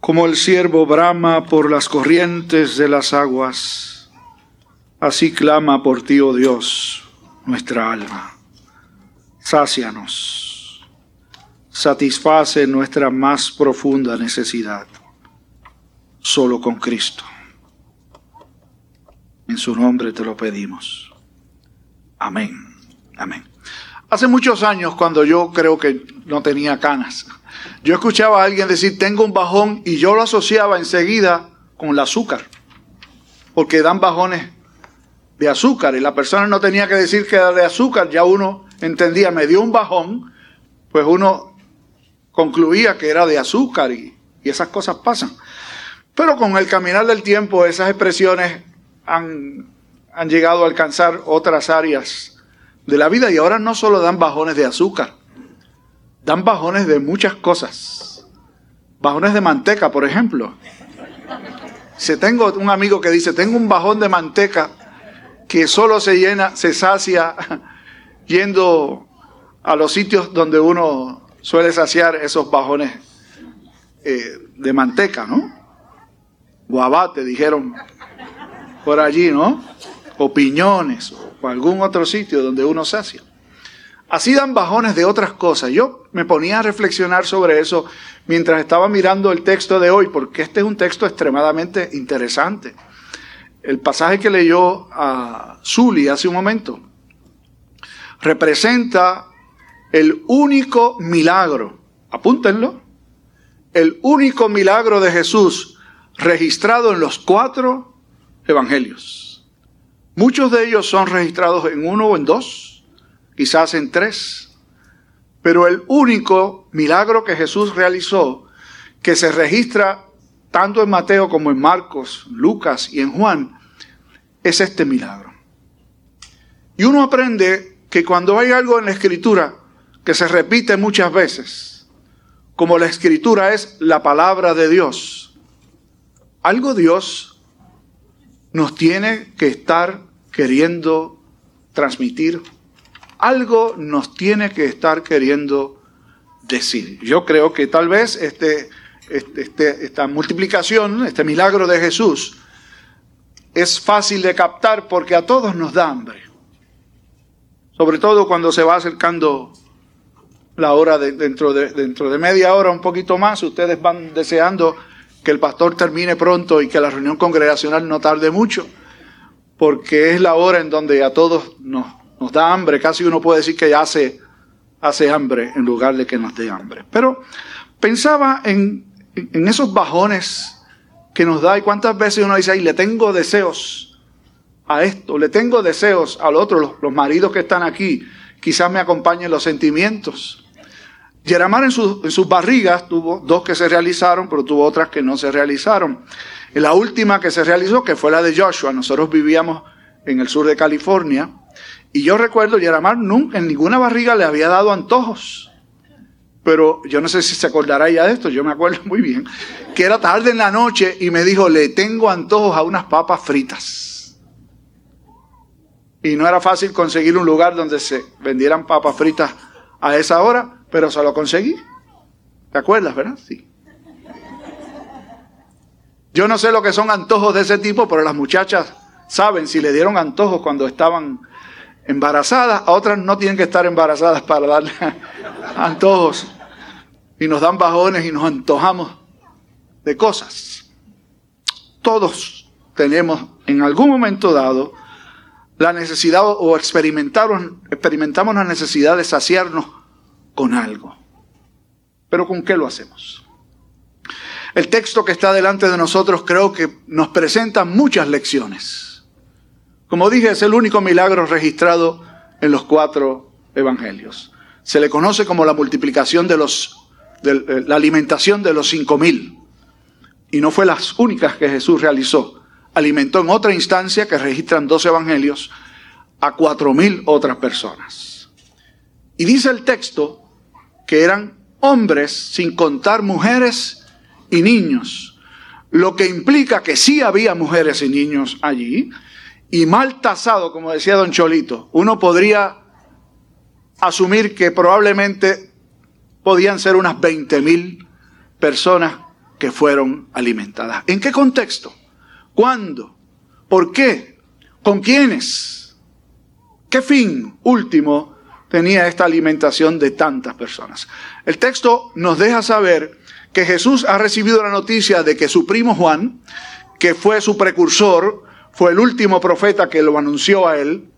Como el siervo brama por las corrientes de las aguas, así clama por ti, oh Dios, nuestra alma. Sácianos, satisface nuestra más profunda necesidad, solo con Cristo. En su nombre te lo pedimos. Amén. Amén. Hace muchos años, cuando yo creo que no tenía canas, yo escuchaba a alguien decir, tengo un bajón, y yo lo asociaba enseguida con el azúcar, porque dan bajones de azúcar, y la persona no tenía que decir que era de azúcar, ya uno entendía, me dio un bajón, pues uno concluía que era de azúcar, y, y esas cosas pasan. Pero con el caminar del tiempo, esas expresiones han, han llegado a alcanzar otras áreas de la vida, y ahora no solo dan bajones de azúcar, dan bajones de muchas cosas. Bajones de manteca, por ejemplo. Si tengo un amigo que dice, tengo un bajón de manteca que solo se llena, se sacia yendo a los sitios donde uno suele saciar esos bajones eh, de manteca, ¿no? Guabate, dijeron por allí, ¿no? O piñones, o algún otro sitio donde uno sacia. Así dan bajones de otras cosas. Yo me ponía a reflexionar sobre eso mientras estaba mirando el texto de hoy, porque este es un texto extremadamente interesante. El pasaje que leyó a Zuli hace un momento representa el único milagro, apúntenlo, el único milagro de Jesús registrado en los cuatro evangelios. Muchos de ellos son registrados en uno o en dos quizás en tres. Pero el único milagro que Jesús realizó, que se registra tanto en Mateo como en Marcos, Lucas y en Juan, es este milagro. Y uno aprende que cuando hay algo en la escritura que se repite muchas veces, como la escritura es la palabra de Dios, algo Dios nos tiene que estar queriendo transmitir algo nos tiene que estar queriendo decir. Yo creo que tal vez este, este, este, esta multiplicación, este milagro de Jesús, es fácil de captar porque a todos nos da hambre. Sobre todo cuando se va acercando la hora de, dentro, de, dentro de media hora, un poquito más, ustedes van deseando que el pastor termine pronto y que la reunión congregacional no tarde mucho, porque es la hora en donde a todos nos nos da hambre, casi uno puede decir que hace, hace hambre en lugar de que nos dé hambre. Pero pensaba en, en esos bajones que nos da y cuántas veces uno dice, ay, le tengo deseos a esto, le tengo deseos al otro, los, los maridos que están aquí, quizás me acompañen los sentimientos. Yeramar en, en, sus barrigas tuvo dos que se realizaron, pero tuvo otras que no se realizaron. La última que se realizó, que fue la de Joshua, nosotros vivíamos en el sur de California, y yo recuerdo, Yaramar nunca en ninguna barriga le había dado antojos. Pero yo no sé si se acordará ya de esto, yo me acuerdo muy bien, que era tarde en la noche y me dijo, le tengo antojos a unas papas fritas. Y no era fácil conseguir un lugar donde se vendieran papas fritas a esa hora, pero se lo conseguí. ¿Te acuerdas, verdad? Sí. Yo no sé lo que son antojos de ese tipo, pero las muchachas saben si le dieron antojos cuando estaban embarazadas, a otras no tienen que estar embarazadas para darle antojos. Y nos dan bajones y nos antojamos de cosas. Todos tenemos en algún momento dado la necesidad o experimentamos, experimentamos la necesidad de saciarnos con algo. Pero ¿con qué lo hacemos? El texto que está delante de nosotros creo que nos presenta muchas lecciones. Como dije, es el único milagro registrado en los cuatro evangelios. Se le conoce como la multiplicación de los, eh, la alimentación de los cinco mil. Y no fue las únicas que Jesús realizó. Alimentó en otra instancia que registran dos evangelios a cuatro mil otras personas. Y dice el texto que eran hombres sin contar mujeres y niños, lo que implica que sí había mujeres y niños allí, y mal tasado, como decía don Cholito, uno podría asumir que probablemente podían ser unas 20 mil personas que fueron alimentadas. ¿En qué contexto? ¿Cuándo? ¿Por qué? ¿Con quiénes? ¿Qué fin último tenía esta alimentación de tantas personas? El texto nos deja saber que Jesús ha recibido la noticia de que su primo Juan, que fue su precursor, fue el último profeta que lo anunció a él,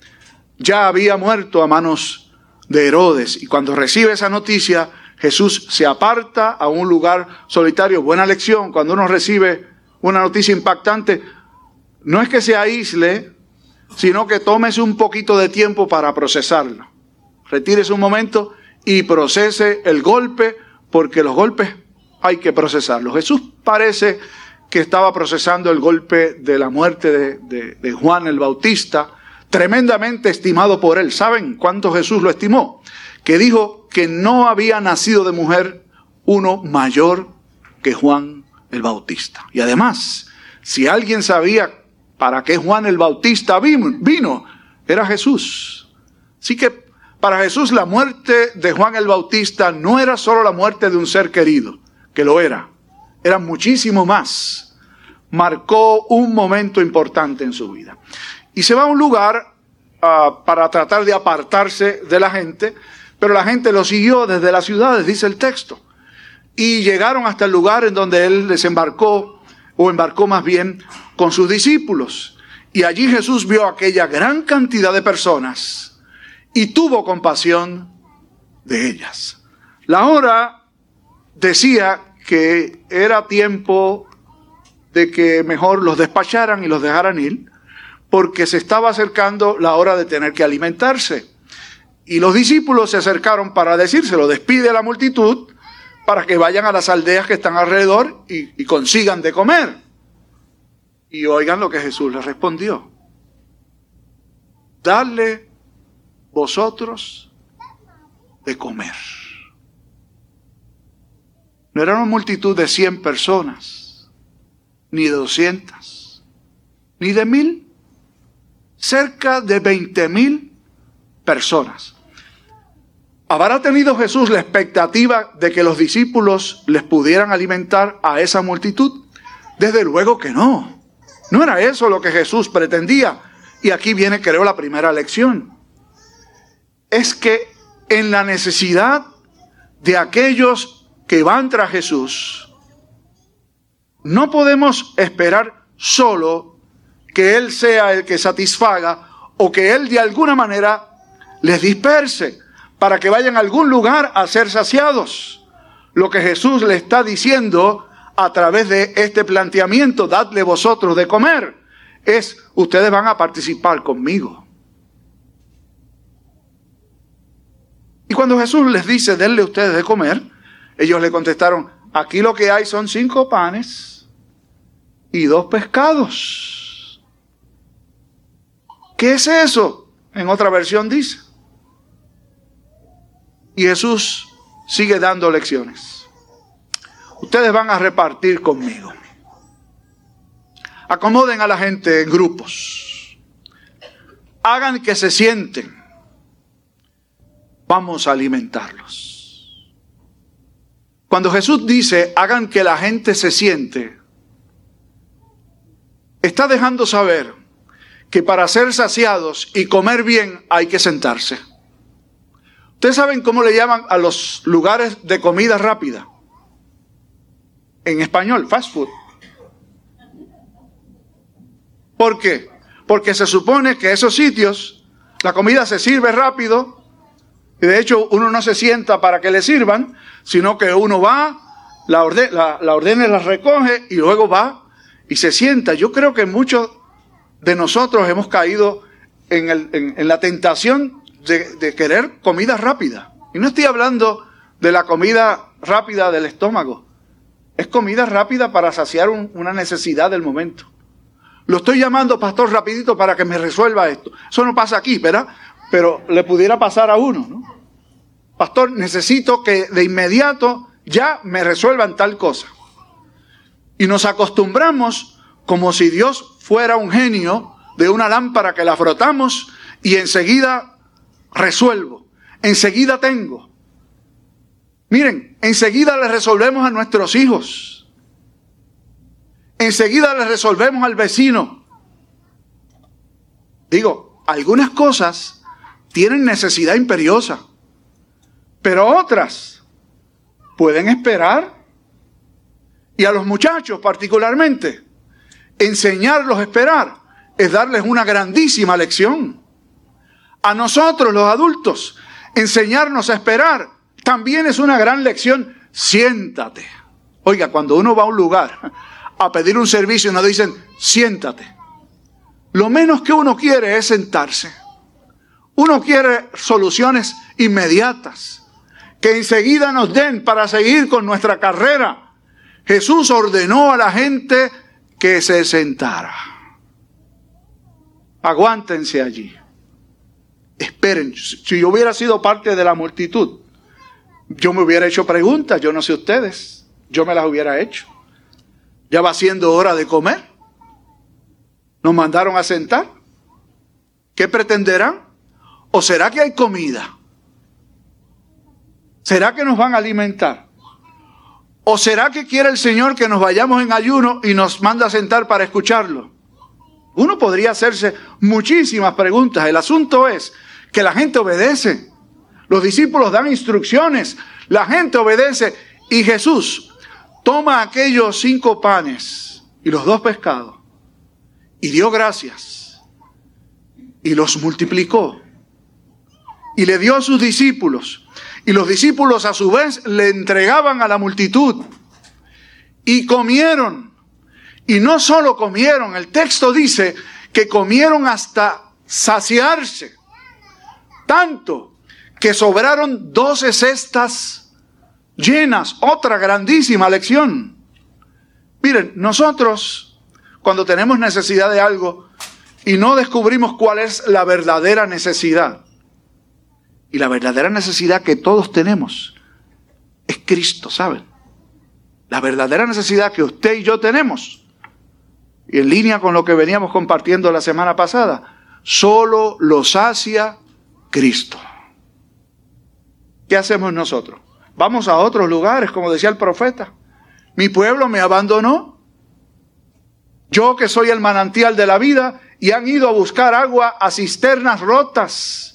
ya había muerto a manos de Herodes. Y cuando recibe esa noticia, Jesús se aparta a un lugar solitario. Buena lección, cuando uno recibe una noticia impactante, no es que se aísle, sino que tómese un poquito de tiempo para procesarlo. Retírese un momento y procese el golpe, porque los golpes hay que procesarlos. Jesús parece que estaba procesando el golpe de la muerte de, de Juan el Bautista, tremendamente estimado por él. ¿Saben cuánto Jesús lo estimó? Que dijo que no había nacido de mujer uno mayor que Juan el Bautista. Y además, si alguien sabía para qué Juan el Bautista vino, vino era Jesús. Así que para Jesús la muerte de Juan el Bautista no era solo la muerte de un ser querido, que lo era, era muchísimo más. Marcó un momento importante en su vida y se va a un lugar uh, para tratar de apartarse de la gente, pero la gente lo siguió desde las ciudades, dice el texto. Y llegaron hasta el lugar en donde él desembarcó, o embarcó más bien, con sus discípulos. Y allí Jesús vio aquella gran cantidad de personas y tuvo compasión de ellas. La hora decía que era tiempo de que mejor los despacharan y los dejaran ir, porque se estaba acercando la hora de tener que alimentarse. Y los discípulos se acercaron para decírselo, despide a la multitud para que vayan a las aldeas que están alrededor y, y consigan de comer. Y oigan lo que Jesús les respondió. Dale vosotros de comer. No era una multitud de 100 personas, ni de 200, ni de mil cerca de 20 mil personas. ¿Habrá tenido Jesús la expectativa de que los discípulos les pudieran alimentar a esa multitud? Desde luego que no. No era eso lo que Jesús pretendía. Y aquí viene, creo, la primera lección. Es que en la necesidad de aquellos que van tras Jesús, no podemos esperar solo que Él sea el que satisfaga o que Él de alguna manera les disperse para que vayan a algún lugar a ser saciados. Lo que Jesús le está diciendo a través de este planteamiento, dadle vosotros de comer, es ustedes van a participar conmigo. Y cuando Jesús les dice, denle ustedes de comer, ellos le contestaron, aquí lo que hay son cinco panes y dos pescados. ¿Qué es eso? En otra versión dice. Y Jesús sigue dando lecciones. Ustedes van a repartir conmigo. Acomoden a la gente en grupos. Hagan que se sienten. Vamos a alimentarlos. Cuando Jesús dice, hagan que la gente se siente, está dejando saber que para ser saciados y comer bien hay que sentarse. Ustedes saben cómo le llaman a los lugares de comida rápida. En español, fast food. ¿Por qué? Porque se supone que esos sitios, la comida se sirve rápido, y de hecho uno no se sienta para que le sirvan, sino que uno va, la, la, la la recoge y luego va y se sienta. Yo creo que muchos de nosotros hemos caído en, la tentación de, querer comida rápida. Y no estoy hablando de la comida rápida del estómago. Es comida rápida para saciar una necesidad del momento. Lo estoy llamando, pastor, rapidito para que me resuelva esto. Eso no pasa aquí, ¿verdad? Pero le pudiera pasar a uno, ¿no? Pastor, necesito que de inmediato ya me resuelvan tal cosa. Y nos acostumbramos como si Dios fuera un genio de una lámpara que la frotamos y enseguida resuelvo, enseguida tengo. Miren, enseguida le resolvemos a nuestros hijos. enseguida le resolvemos al vecino. Digo, algunas cosas tienen necesidad imperiosa, pero otras pueden esperar. Y a los muchachos particularmente, enseñarlos a esperar es darles una grandísima lección. A nosotros los adultos, enseñarnos a esperar también es una gran lección. Siéntate. Oiga, cuando uno va a un lugar a pedir un servicio, nos dicen, siéntate. Lo menos que uno quiere es sentarse. Uno quiere soluciones inmediatas, que enseguida nos den para seguir con nuestra carrera. Jesús ordenó a la gente que se sentara. Aguántense allí. Esperen. Si yo hubiera sido parte de la multitud, yo me hubiera hecho preguntas, yo no sé ustedes, yo me las hubiera hecho. Ya va siendo hora de comer. Nos mandaron a sentar. ¿Qué pretenderán? ¿O será que hay comida? ¿Será que nos van a alimentar? ¿O será que quiere el Señor que nos vayamos en ayuno y nos manda a sentar para escucharlo? Uno podría hacerse muchísimas preguntas. El asunto es que la gente obedece. Los discípulos dan instrucciones. La gente obedece. Y Jesús toma aquellos cinco panes y los dos pescados y dio gracias y los multiplicó y le dio a sus discípulos. Y los discípulos a su vez le entregaban a la multitud. Y comieron. Y no solo comieron, el texto dice que comieron hasta saciarse. Tanto que sobraron doce cestas llenas. Otra grandísima lección. Miren, nosotros cuando tenemos necesidad de algo y no descubrimos cuál es la verdadera necesidad, y la verdadera necesidad que todos tenemos es Cristo, ¿saben? La verdadera necesidad que usted y yo tenemos, y en línea con lo que veníamos compartiendo la semana pasada, solo lo sacia Cristo. ¿Qué hacemos nosotros? Vamos a otros lugares, como decía el profeta. Mi pueblo me abandonó. Yo que soy el manantial de la vida y han ido a buscar agua a cisternas rotas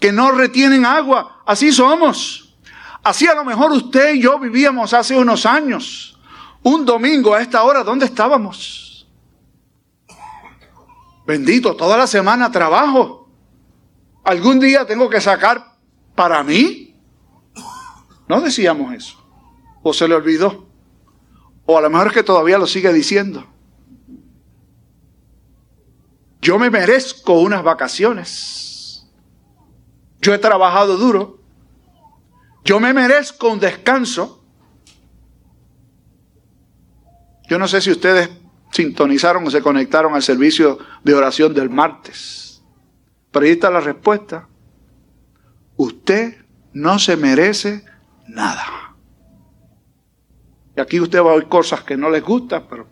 que no retienen agua. Así somos. Así a lo mejor usted y yo vivíamos hace unos años. Un domingo a esta hora, ¿dónde estábamos? Bendito, toda la semana trabajo. ¿Algún día tengo que sacar para mí? No decíamos eso. O se le olvidó. O a lo mejor es que todavía lo sigue diciendo. Yo me merezco unas vacaciones. Yo he trabajado duro. Yo me merezco un descanso. Yo no sé si ustedes sintonizaron o se conectaron al servicio de oración del martes. Pero ahí está la respuesta. Usted no se merece nada. Y aquí usted va a oír cosas que no les gustan, pero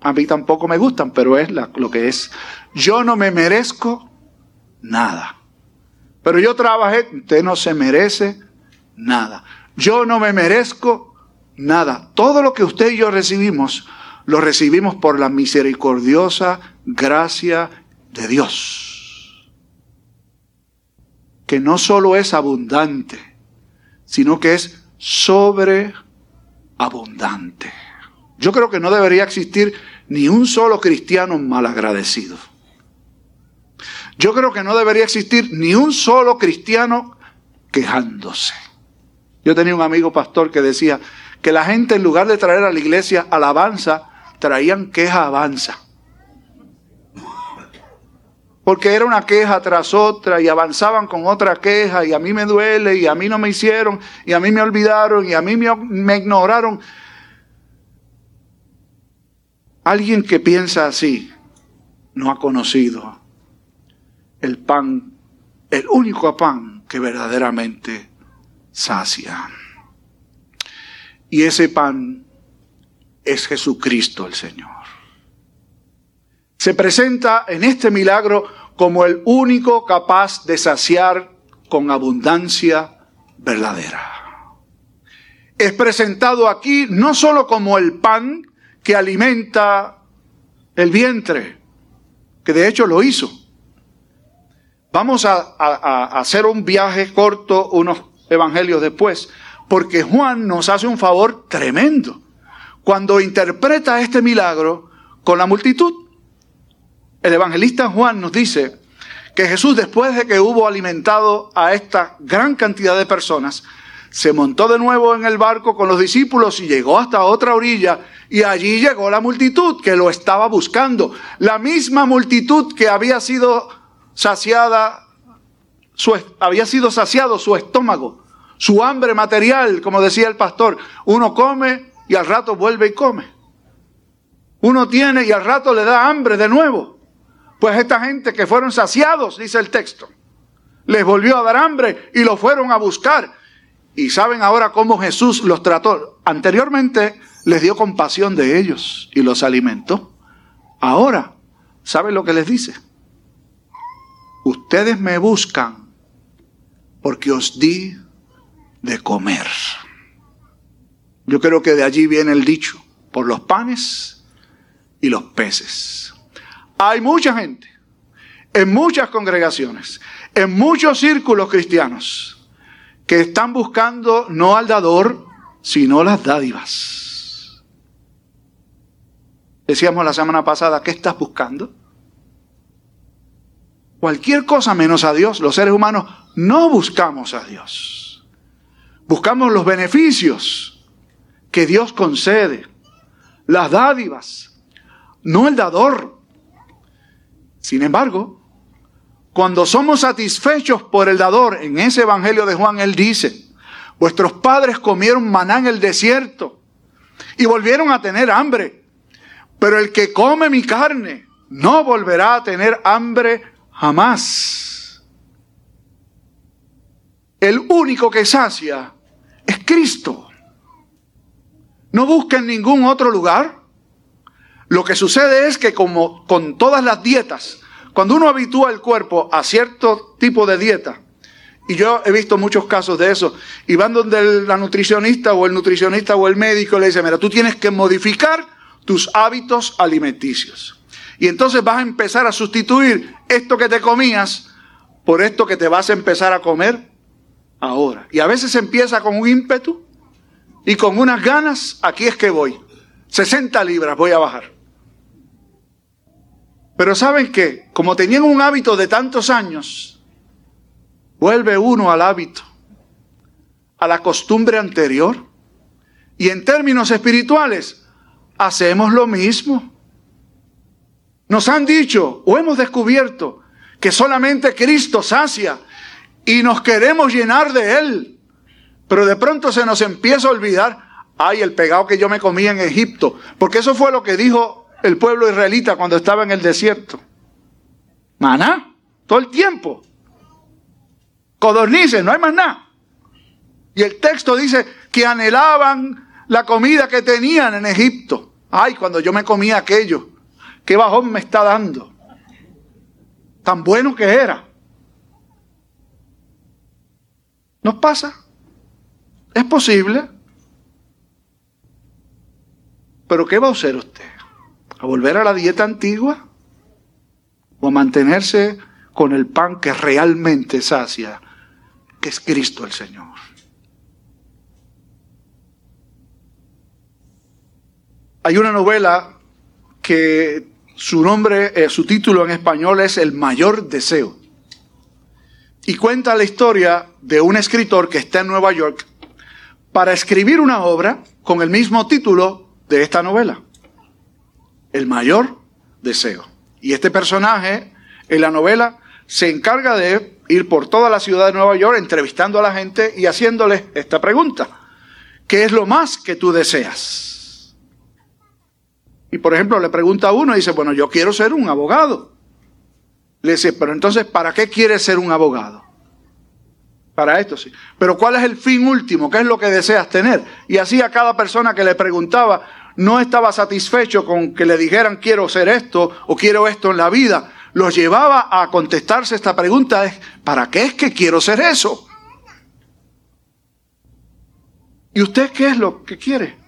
a mí tampoco me gustan, pero es lo que es. Yo no me merezco nada. Pero yo trabajé, usted no se merece nada. Yo no me merezco nada. Todo lo que usted y yo recibimos, lo recibimos por la misericordiosa gracia de Dios. Que no solo es abundante, sino que es sobreabundante. Yo creo que no debería existir ni un solo cristiano malagradecido. Yo creo que no debería existir ni un solo cristiano quejándose. Yo tenía un amigo pastor que decía que la gente en lugar de traer a la iglesia alabanza, traían queja avanza. Porque era una queja tras otra y avanzaban con otra queja y a mí me duele y a mí no me hicieron y a mí me olvidaron y a mí me, me ignoraron. Alguien que piensa así no ha conocido el pan, el único pan que verdaderamente sacia. Y ese pan es Jesucristo el Señor. Se presenta en este milagro como el único capaz de saciar con abundancia verdadera. Es presentado aquí no solo como el pan que alimenta el vientre, que de hecho lo hizo. Vamos a, hacer un viaje corto, unos evangelios después, porque Juan nos hace un favor tremendo cuando interpreta este milagro con la multitud. El evangelista Juan nos dice que Jesús, después de que hubo alimentado a esta gran cantidad de personas, se montó de nuevo en el barco con los discípulos y llegó hasta otra orilla y allí llegó la multitud que lo estaba buscando. La misma multitud que había sido saciada, su, había sido saciado su estómago, su hambre material, como decía el pastor. Uno come y al rato vuelve y come. Uno tiene y al rato le da hambre de nuevo. Pues esta gente que fueron saciados, dice el texto, les volvió a dar hambre y lo fueron a buscar. Y saben ahora cómo Jesús los trató. Anteriormente les dio compasión de ellos y los alimentó. Ahora, ¿saben lo que les dice? Ustedes me buscan porque os di de comer. Yo creo que de allí viene el dicho, por los panes y los peces. Hay mucha gente, en muchas congregaciones, en muchos círculos cristianos, que están buscando no al dador, sino las dádivas. Decíamos la semana pasada, ¿qué estás buscando? Cualquier cosa menos a Dios. Los seres humanos no buscamos a Dios. Buscamos los beneficios que Dios concede, las dádivas, no el dador. Sin embargo, cuando somos satisfechos por el dador, en ese Evangelio de Juan él dice, vuestros padres comieron maná en el desierto y volvieron a tener hambre, pero el que come mi carne no volverá a tener hambre jamás. El único que sacia es Cristo. No busquen ningún otro lugar. Lo que sucede es que como con todas las dietas, cuando uno habitúa el cuerpo a cierto tipo de dieta, y yo he visto muchos casos de eso, y van donde la nutricionista o el nutricionista o el médico le dice, mira, tú tienes que modificar tus hábitos alimenticios. Y entonces vas a empezar a sustituir esto que te comías por esto que te vas a empezar a comer ahora. Y a veces empieza con un ímpetu y con unas ganas, aquí es que voy. 60 libras voy a bajar. Pero ¿saben qué? Como tenían un hábito de tantos años, vuelve uno al hábito, a la costumbre anterior. Y en términos espirituales, hacemos lo mismo. Nos han dicho o hemos descubierto que solamente Cristo sacia y nos queremos llenar de Él. Pero de pronto se nos empieza a olvidar, ay, el pegado que yo me comía en Egipto. Porque eso fue lo que dijo el pueblo israelita cuando estaba en el desierto? Maná, todo el tiempo. Codornices, no hay más nada. Y el texto dice que anhelaban la comida que tenían en Egipto. Ay, cuando yo me comía aquello, qué bajón me está dando. Tan bueno que era. ¿Nos pasa? Es posible. Pero ¿qué va a hacer usted? ¿A volver a la dieta antigua? ¿O a mantenerse con el pan que realmente sacia, que es Cristo el Señor? Hay una novela que su nombre, eh, su título en español es El mayor deseo. Y cuenta la historia de un escritor que está en Nueva York para escribir una obra con el mismo título de esta novela el mayor deseo. Y este personaje en la novela se encarga de ir por toda la ciudad de Nueva York entrevistando a la gente y haciéndoles esta pregunta. ¿Qué es lo más que tú deseas? Y por ejemplo le pregunta a uno y dice, bueno, yo quiero ser un abogado. Le dice, pero entonces, ¿para qué quieres ser un abogado? Para esto sí. Pero ¿cuál es el fin último? ¿Qué es lo que deseas tener? Y así a cada persona que le preguntaba, no estaba satisfecho con que le dijeran quiero ser esto o quiero esto en la vida. Lo llevaba a contestarse esta pregunta ¿para qué es que quiero ser eso? ¿Y usted qué es lo que quiere?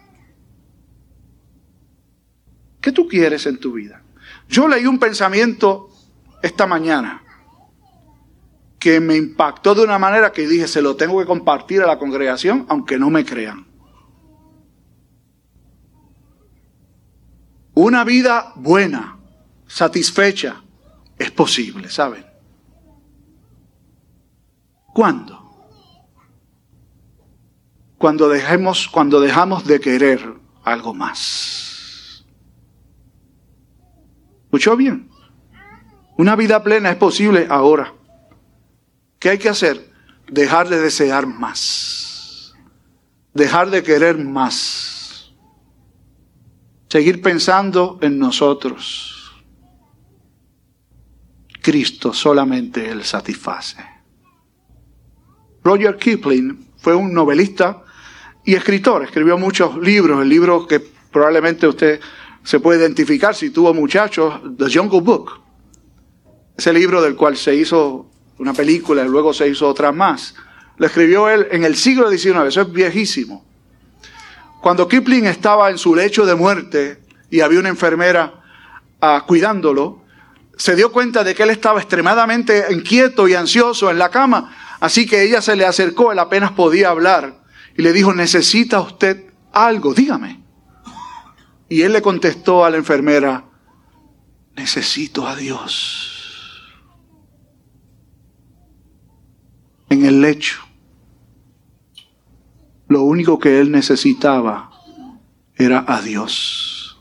¿Qué tú quieres en tu vida? Yo leí un pensamiento esta mañana que me impactó de una manera que dije, se lo tengo que compartir a la congregación, aunque no me crean. Una vida buena, satisfecha, es posible, ¿saben? ¿Cuándo? Cuando dejemos, cuando dejamos de querer algo más. ¿Escuchó bien? Una vida plena es posible ahora. ¿Qué hay que hacer? Dejar de desear más. Dejar de querer más. Seguir pensando en nosotros. Cristo solamente Él satisface. Roger Kipling fue un novelista y escritor. Escribió muchos libros. El libro que probablemente usted se puede identificar si tuvo muchachos, The Jungle Book. Ese libro del cual se hizo una película y luego se hizo otra más. Lo escribió él en el siglo XIX, eso es viejísimo. Cuando Kipling estaba en su lecho de muerte y había una enfermera ah, cuidándolo, se dio cuenta de que él estaba extremadamente inquieto y ansioso en la cama, así que ella se le acercó, él apenas podía hablar, y le dijo, ¿necesita usted algo? Dígame. Y él le contestó a la enfermera, necesito a Dios. en el lecho. Lo único que él necesitaba era a Dios.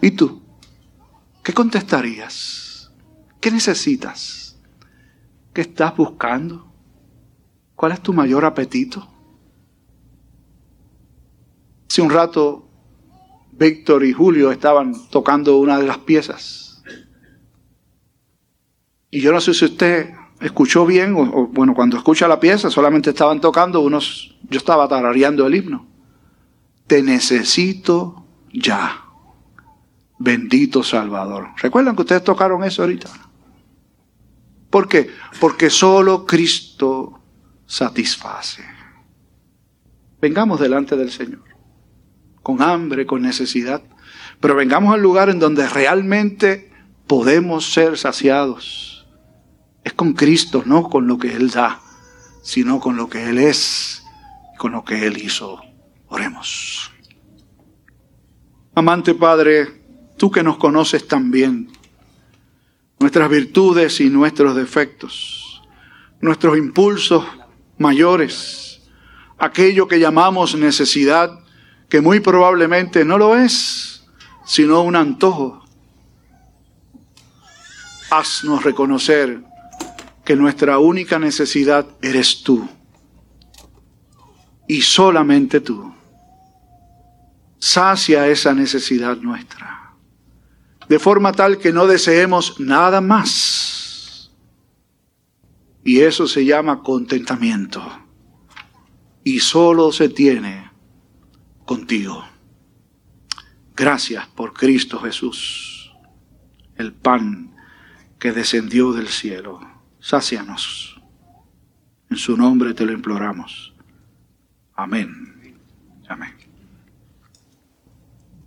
¿Y tú? ¿Qué contestarías? ¿Qué necesitas? ¿Qué estás buscando? ¿Cuál es tu mayor apetito? Hace un rato, Víctor y Julio estaban tocando una de las piezas. Y yo no sé si usted escuchó bien, o, bueno, cuando escucha la pieza, solamente estaban tocando unos, yo estaba tarareando el himno. Te necesito ya, bendito Salvador. ¿Recuerdan que ustedes tocaron eso ahorita? ¿Por qué? Porque solo Cristo satisface. Vengamos delante del Señor, con hambre, con necesidad, pero vengamos al lugar en donde realmente podemos ser saciados es con Cristo, no con lo que Él da, sino con lo que Él es, con lo que Él hizo. Oremos. Amante Padre, tú que nos conoces tan bien, nuestras virtudes y nuestros defectos, nuestros impulsos mayores, aquello que llamamos necesidad, que muy probablemente no lo es, sino un antojo. Haznos reconocer que nuestra única necesidad eres tú. Y solamente tú. Sacia esa necesidad nuestra. De forma tal que no deseemos nada más. Y eso se llama contentamiento. Y solo se tiene contigo. Gracias por Cristo Jesús, el pan que descendió del cielo sácianos. En su nombre te lo imploramos. Amén. Amén.